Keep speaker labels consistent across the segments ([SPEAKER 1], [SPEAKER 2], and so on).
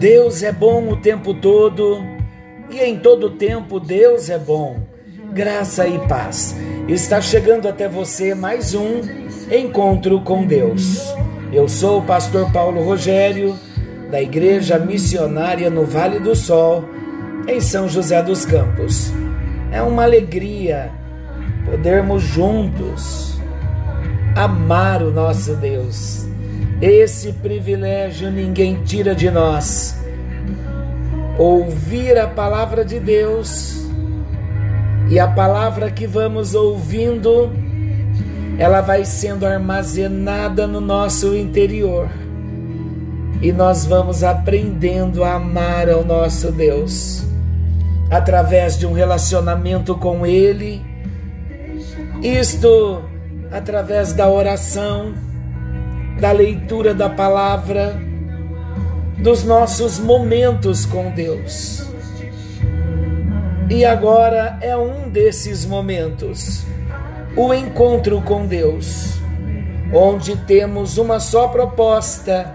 [SPEAKER 1] Deus é bom o tempo todo e em todo tempo Deus é bom. Graça e paz. Está chegando até você mais um encontro com Deus. Eu sou o pastor Paulo Rogério, da Igreja Missionária no Vale do Sol, em São José dos Campos. É uma alegria podermos juntos amar o nosso Deus. Esse privilégio ninguém tira de nós. Ouvir a palavra de Deus e a palavra que vamos ouvindo, ela vai sendo armazenada no nosso interior. E nós vamos aprendendo a amar ao nosso Deus através de um relacionamento com Ele. Isto através da oração, da leitura da palavra, dos nossos momentos com Deus. E agora é um desses momentos, o encontro com Deus, onde temos uma só proposta: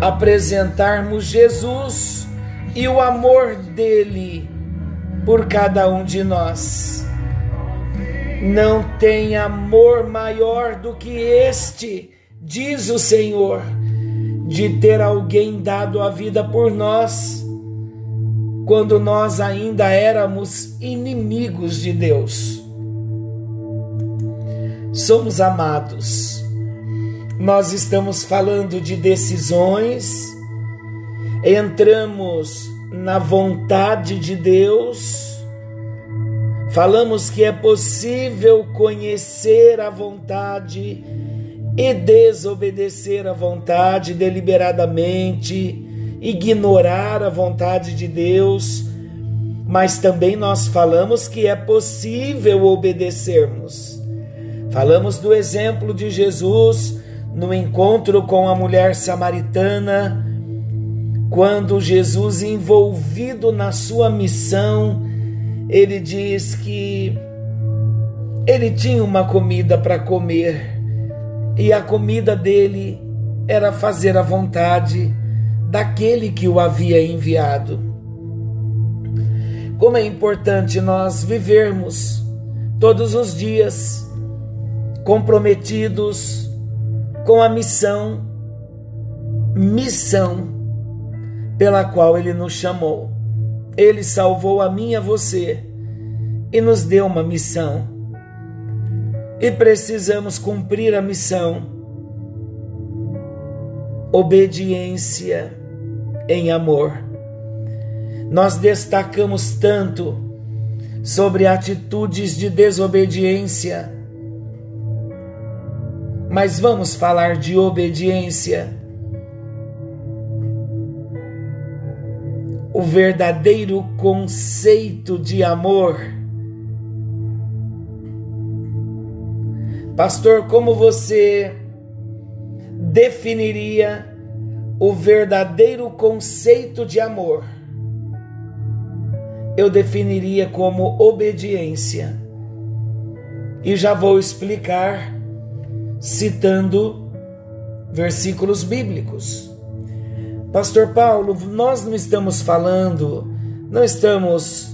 [SPEAKER 1] apresentarmos Jesus e o amor dele por cada um de nós. Não tem amor maior do que este, diz o Senhor, de ter alguém dado a vida por nós, quando nós ainda éramos inimigos de Deus. Somos amados. Nós estamos falando de decisões, entramos na vontade de Deus Falamos que é possível conhecer a vontade e desobedecer a vontade deliberadamente, ignorar a vontade de Deus, mas também nós falamos que é possível obedecermos. Falamos do exemplo de Jesus no encontro com a mulher samaritana, quando Jesus, envolvido na sua missão, ele diz que ele tinha uma comida para comer e a comida dele era fazer a vontade daquele que o havia enviado. Como é importante nós vivermos todos os dias comprometidos com a missão, missão pela qual ele nos chamou. Ele salvou a mim e a você e nos deu uma missão. E precisamos cumprir a missão. Obediência em amor. Nós destacamos tanto sobre atitudes de desobediência, mas vamos falar de obediência o verdadeiro conceito de amor. Pastor, como você definiria o verdadeiro conceito de amor? Eu definiria como obediência. E já vou explicar citando versículos bíblicos. Pastor Paulo, nós não estamos falando, não estamos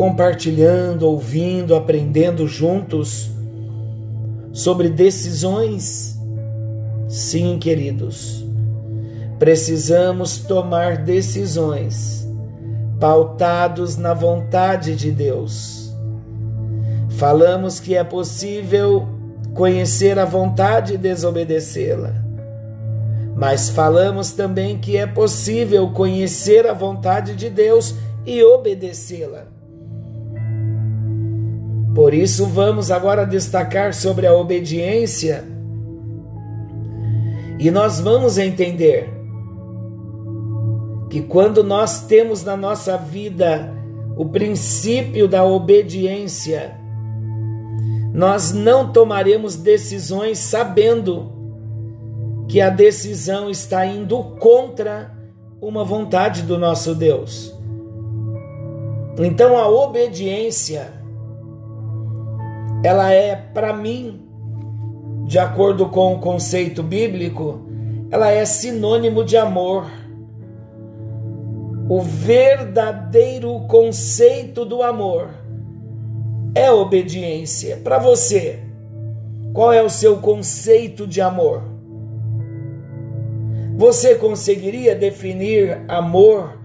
[SPEAKER 1] compartilhando, ouvindo, aprendendo juntos sobre decisões? Sim, queridos, precisamos tomar decisões pautados na vontade de Deus. Falamos que é possível conhecer a vontade e desobedecê-la mas falamos também que é possível conhecer a vontade de Deus e obedecê-la. Por isso, vamos agora destacar sobre a obediência e nós vamos entender que quando nós temos na nossa vida o princípio da obediência, nós não tomaremos decisões sabendo que a decisão está indo contra uma vontade do nosso Deus. Então a obediência ela é para mim de acordo com o conceito bíblico, ela é sinônimo de amor. O verdadeiro conceito do amor é obediência. Para você, qual é o seu conceito de amor? Você conseguiria definir amor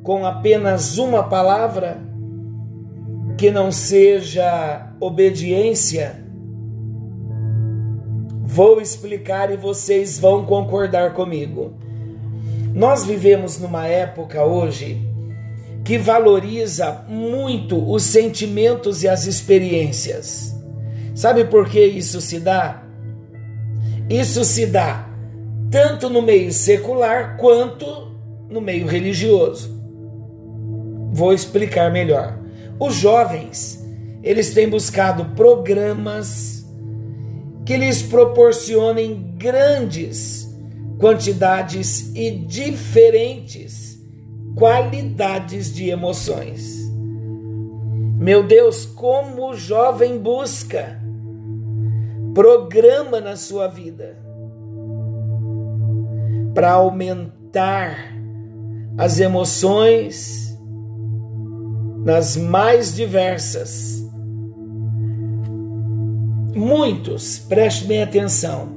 [SPEAKER 1] com apenas uma palavra que não seja obediência? Vou explicar e vocês vão concordar comigo. Nós vivemos numa época hoje que valoriza muito os sentimentos e as experiências. Sabe por que isso se dá? Isso se dá tanto no meio secular quanto no meio religioso. Vou explicar melhor. Os jovens, eles têm buscado programas que lhes proporcionem grandes quantidades e diferentes qualidades de emoções. Meu Deus, como o jovem busca programa na sua vida para aumentar as emoções nas mais diversas. Muitos, preste bem atenção,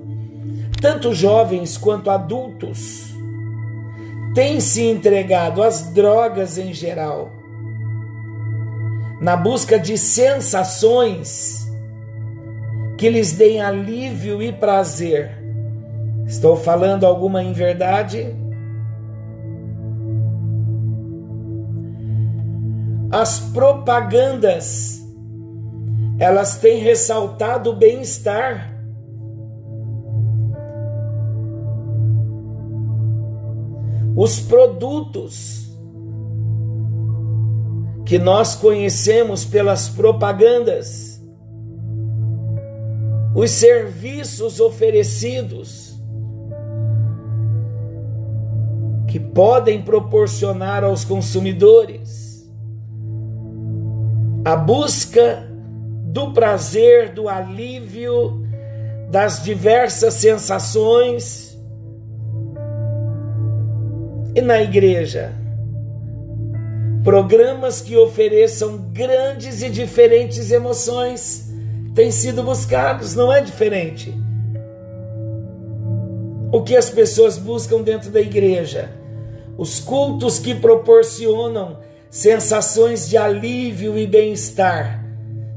[SPEAKER 1] tanto jovens quanto adultos, têm se entregado às drogas em geral, na busca de sensações que lhes deem alívio e prazer. Estou falando alguma inverdade? As propagandas elas têm ressaltado o bem-estar. Os produtos que nós conhecemos pelas propagandas, os serviços oferecidos, que podem proporcionar aos consumidores a busca do prazer, do alívio, das diversas sensações. E na igreja, programas que ofereçam grandes e diferentes emoções têm sido buscados, não é diferente. O que as pessoas buscam dentro da igreja? Os cultos que proporcionam sensações de alívio e bem-estar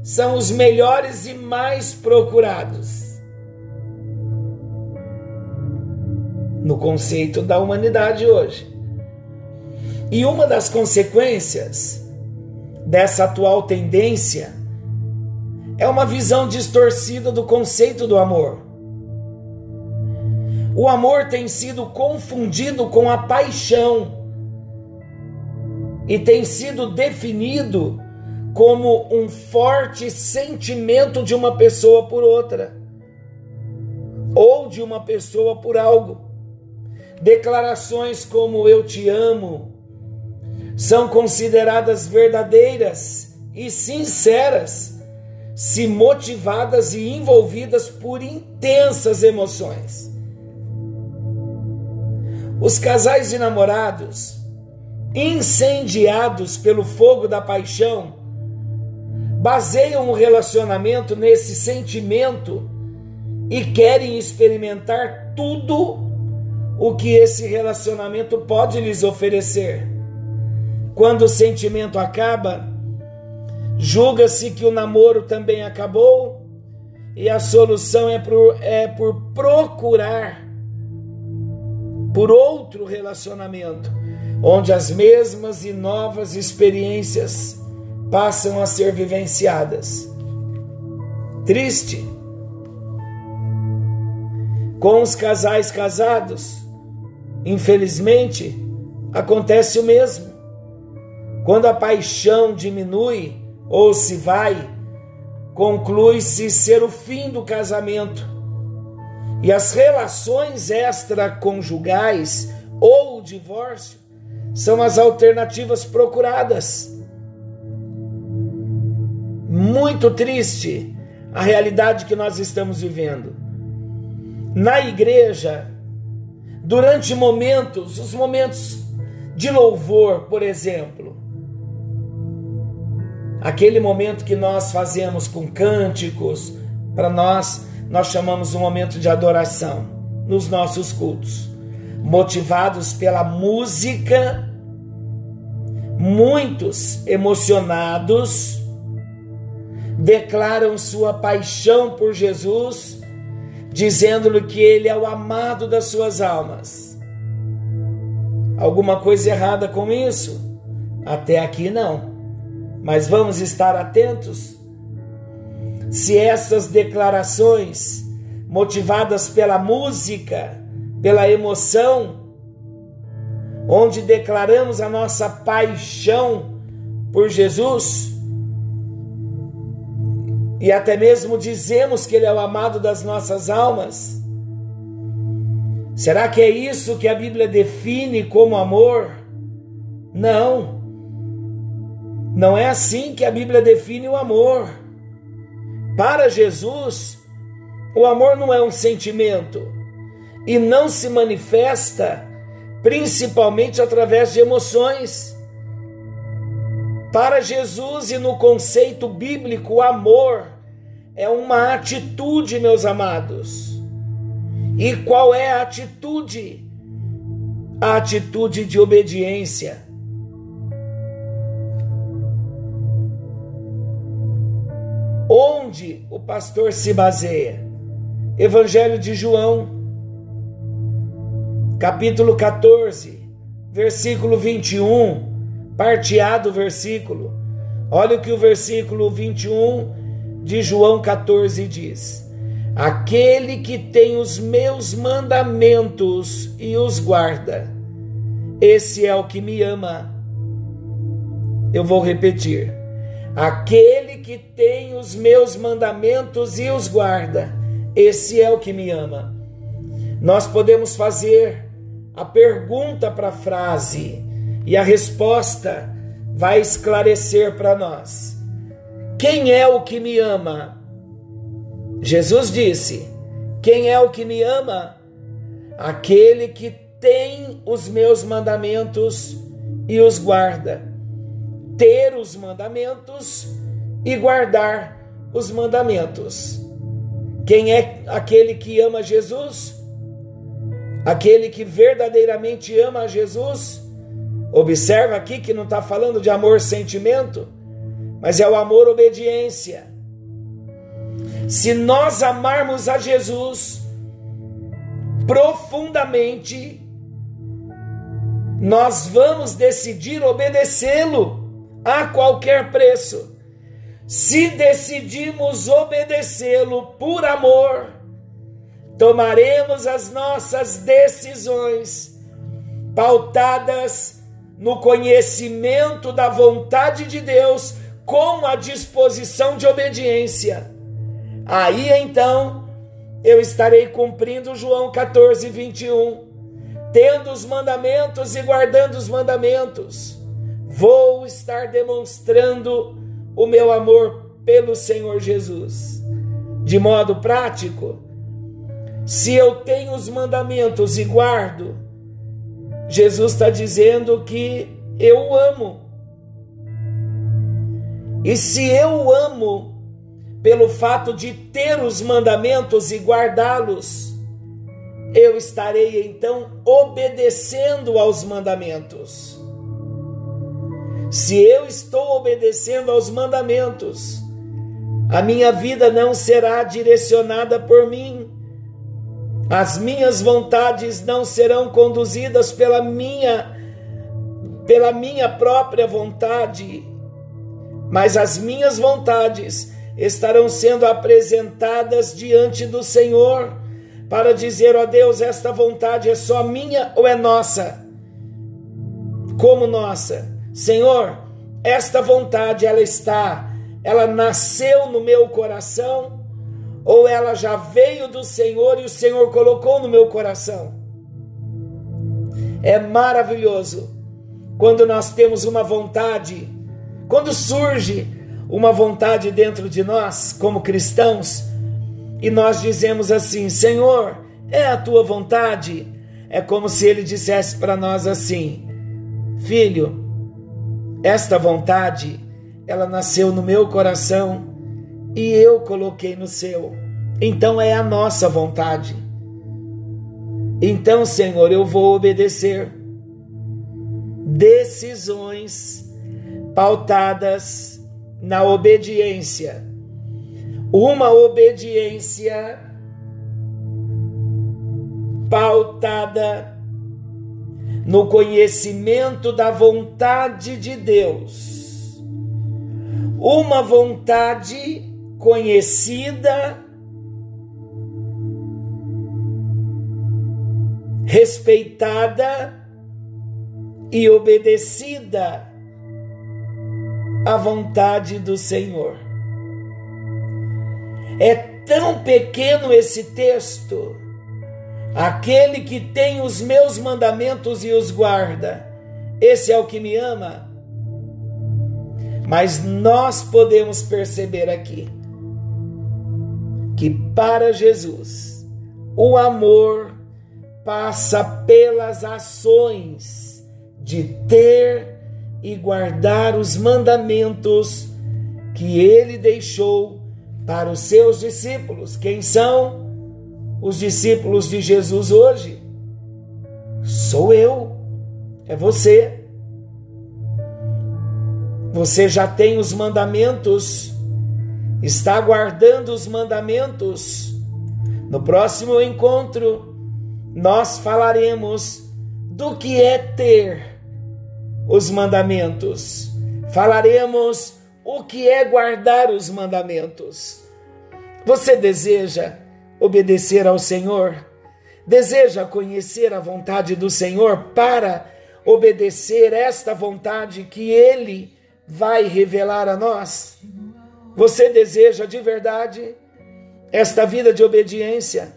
[SPEAKER 1] são os melhores e mais procurados. No conceito da humanidade hoje. E uma das consequências dessa atual tendência é uma visão distorcida do conceito do amor. O amor tem sido confundido com a paixão e tem sido definido como um forte sentimento de uma pessoa por outra, ou de uma pessoa por algo. Declarações como eu te amo são consideradas verdadeiras e sinceras se motivadas e envolvidas por intensas emoções. Os casais de namorados, incendiados pelo fogo da paixão, baseiam o relacionamento nesse sentimento e querem experimentar tudo o que esse relacionamento pode lhes oferecer. Quando o sentimento acaba, julga-se que o namoro também acabou e a solução é por, é por procurar por outro relacionamento, onde as mesmas e novas experiências passam a ser vivenciadas. Triste. Com os casais casados, infelizmente, acontece o mesmo. Quando a paixão diminui ou se vai, conclui-se ser o fim do casamento. E as relações extraconjugais ou o divórcio são as alternativas procuradas muito triste a realidade que nós estamos vivendo. na igreja, durante momentos, os momentos de louvor, por exemplo, aquele momento que nós fazemos com cânticos, para nós, nós chamamos um momento de adoração nos nossos cultos, motivados pela música, muitos emocionados declaram sua paixão por Jesus, dizendo-lhe que ele é o amado das suas almas. Alguma coisa errada com isso? Até aqui não. Mas vamos estar atentos. Se essas declarações, motivadas pela música, pela emoção, onde declaramos a nossa paixão por Jesus, e até mesmo dizemos que Ele é o amado das nossas almas. Será que é isso que a Bíblia define como amor? Não. Não é assim que a Bíblia define o amor. Para Jesus, o amor não é um sentimento e não se manifesta principalmente através de emoções. Para Jesus e no conceito bíblico, o amor é uma atitude, meus amados. E qual é a atitude? A atitude de obediência. Onde o pastor se baseia? Evangelho de João, capítulo 14, versículo 21 parteado o versículo. Olha o que o versículo 21 de João 14 diz: Aquele que tem os meus mandamentos e os guarda, esse é o que me ama. Eu vou repetir. Aquele que tem os meus mandamentos e os guarda, esse é o que me ama. Nós podemos fazer a pergunta para a frase: e a resposta vai esclarecer para nós. Quem é o que me ama? Jesus disse: Quem é o que me ama? Aquele que tem os meus mandamentos e os guarda. Ter os mandamentos e guardar os mandamentos. Quem é aquele que ama Jesus? Aquele que verdadeiramente ama Jesus? Observa aqui que não está falando de amor sentimento, mas é o amor obediência. Se nós amarmos a Jesus profundamente, nós vamos decidir obedecê-lo a qualquer preço. Se decidimos obedecê-lo por amor, tomaremos as nossas decisões pautadas no conhecimento da vontade de Deus com a disposição de obediência. Aí então eu estarei cumprindo João 14, 21, tendo os mandamentos e guardando os mandamentos. Vou estar demonstrando o meu amor pelo Senhor Jesus. De modo prático, se eu tenho os mandamentos e guardo, Jesus está dizendo que eu amo. E se eu amo pelo fato de ter os mandamentos e guardá-los, eu estarei então obedecendo aos mandamentos. Se eu estou obedecendo aos mandamentos, a minha vida não será direcionada por mim, as minhas vontades não serão conduzidas pela minha pela minha própria vontade, mas as minhas vontades estarão sendo apresentadas diante do Senhor para dizer, ó Deus, esta vontade é só minha ou é nossa? Como nossa? Senhor, esta vontade ela está, ela nasceu no meu coração ou ela já veio do Senhor e o Senhor colocou no meu coração. É maravilhoso quando nós temos uma vontade, quando surge uma vontade dentro de nós, como cristãos, e nós dizemos assim: Senhor, É a tua vontade? É como se ele dissesse para nós assim: Filho, esta vontade, ela nasceu no meu coração e eu coloquei no seu. Então é a nossa vontade. Então, Senhor, eu vou obedecer. Decisões pautadas na obediência. Uma obediência pautada no conhecimento da vontade de Deus. Uma vontade conhecida, respeitada e obedecida à vontade do Senhor. É tão pequeno esse texto Aquele que tem os meus mandamentos e os guarda, esse é o que me ama. Mas nós podemos perceber aqui que para Jesus o amor passa pelas ações de ter e guardar os mandamentos que ele deixou para os seus discípulos. Quem são? os discípulos de Jesus hoje? Sou eu, é você. Você já tem os mandamentos, está guardando os mandamentos. No próximo encontro, nós falaremos do que é ter os mandamentos. Falaremos o que é guardar os mandamentos. Você deseja obedecer ao Senhor? Deseja conhecer a vontade do Senhor para obedecer esta vontade que Ele vai revelar a nós? Você deseja de verdade esta vida de obediência?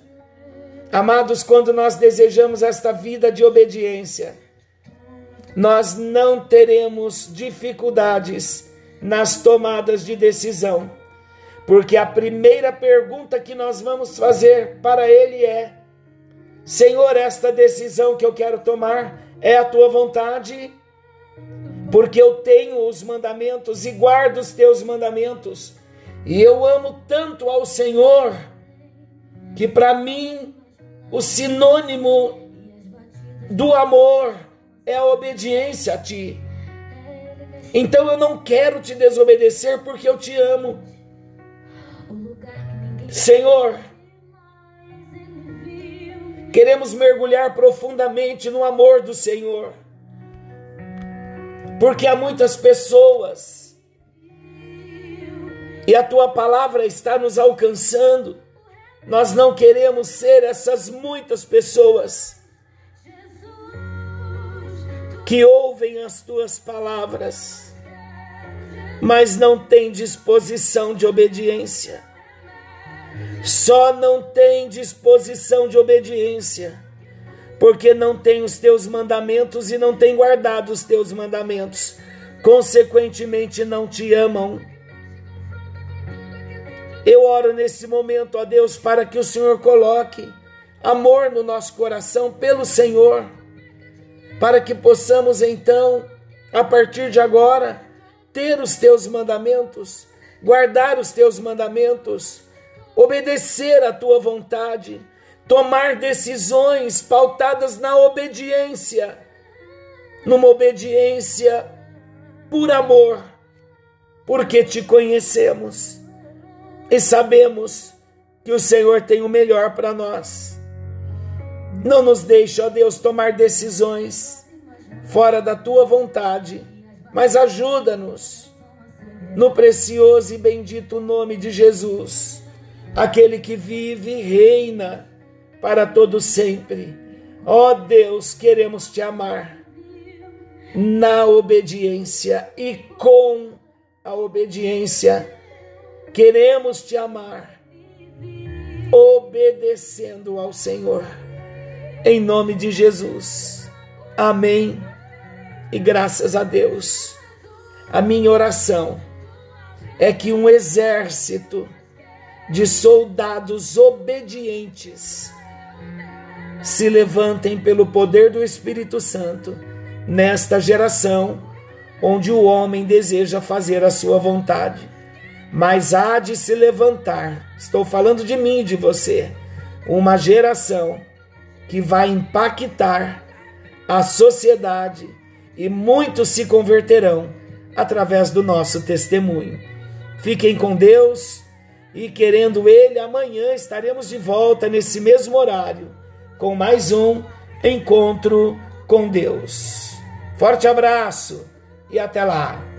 [SPEAKER 1] Amados, quando nós desejamos esta vida de obediência, nós não teremos dificuldades nas tomadas de decisão porque a primeira pergunta que nós vamos fazer para Ele é: Senhor, esta decisão que eu quero tomar é a tua vontade? Porque eu tenho os mandamentos e guardo os teus mandamentos, e eu amo tanto ao Senhor, que para mim o sinônimo do amor é a obediência a ti. Então eu não quero te desobedecer porque eu te amo. Senhor, queremos mergulhar profundamente no amor do Senhor, porque há muitas pessoas e a tua palavra está nos alcançando. Nós não queremos ser essas muitas pessoas que ouvem as tuas palavras, mas não têm disposição de obediência só não tem disposição de obediência, porque não tem os teus mandamentos e não tem guardado os teus mandamentos, consequentemente não te amam. Eu oro nesse momento, ó Deus, para que o Senhor coloque amor no nosso coração pelo Senhor, para que possamos então, a partir de agora, ter os teus mandamentos, guardar os teus mandamentos obedecer à tua vontade, tomar decisões pautadas na obediência, numa obediência por amor, porque te conhecemos e sabemos que o Senhor tem o melhor para nós. Não nos deixe, ó Deus, tomar decisões fora da tua vontade, mas ajuda-nos no precioso e bendito nome de Jesus aquele que vive e reina para todo sempre. Ó oh Deus, queremos te amar na obediência e com a obediência. Queremos te amar obedecendo ao Senhor. Em nome de Jesus. Amém. E graças a Deus. A minha oração é que um exército de soldados obedientes se levantem pelo poder do Espírito Santo nesta geração onde o homem deseja fazer a sua vontade. Mas há de se levantar, estou falando de mim e de você, uma geração que vai impactar a sociedade e muitos se converterão através do nosso testemunho. Fiquem com Deus e, querendo Ele, amanhã estaremos de volta nesse mesmo horário com mais um encontro com Deus. Forte abraço e até lá!